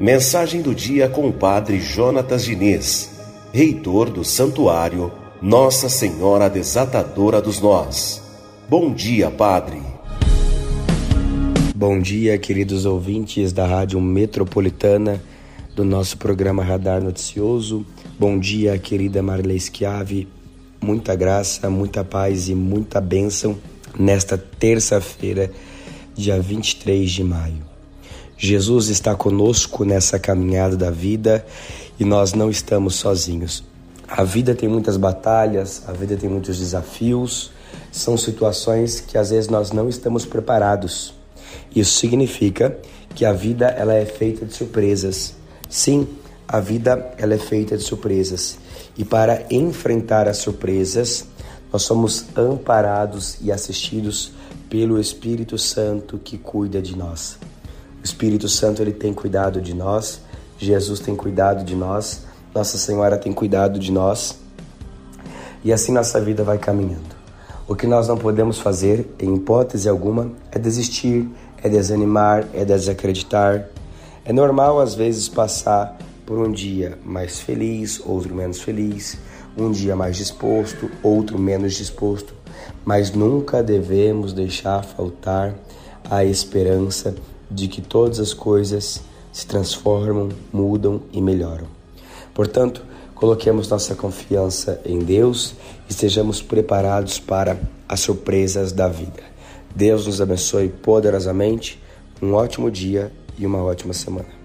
Mensagem do dia com o Padre Jonatas Diniz, reitor do Santuário Nossa Senhora Desatadora dos Nós. Bom dia, Padre. Bom dia, queridos ouvintes da Rádio Metropolitana, do nosso programa Radar Noticioso. Bom dia, querida Marley Schiave. Muita graça, muita paz e muita bênção nesta terça-feira, dia 23 de maio. Jesus está conosco nessa caminhada da vida e nós não estamos sozinhos. A vida tem muitas batalhas, a vida tem muitos desafios, são situações que às vezes nós não estamos preparados. Isso significa que a vida ela é feita de surpresas. Sim, a vida ela é feita de surpresas. E para enfrentar as surpresas, nós somos amparados e assistidos pelo Espírito Santo que cuida de nós. O Espírito Santo ele tem cuidado de nós, Jesus tem cuidado de nós, Nossa Senhora tem cuidado de nós. E assim nossa vida vai caminhando. O que nós não podemos fazer, em hipótese alguma, é desistir, é desanimar, é desacreditar. É normal às vezes passar por um dia mais feliz, outro menos feliz, um dia mais disposto, outro menos disposto, mas nunca devemos deixar faltar a esperança de que todas as coisas se transformam, mudam e melhoram. Portanto, coloquemos nossa confiança em Deus e estejamos preparados para as surpresas da vida. Deus nos abençoe poderosamente. Um ótimo dia e uma ótima semana.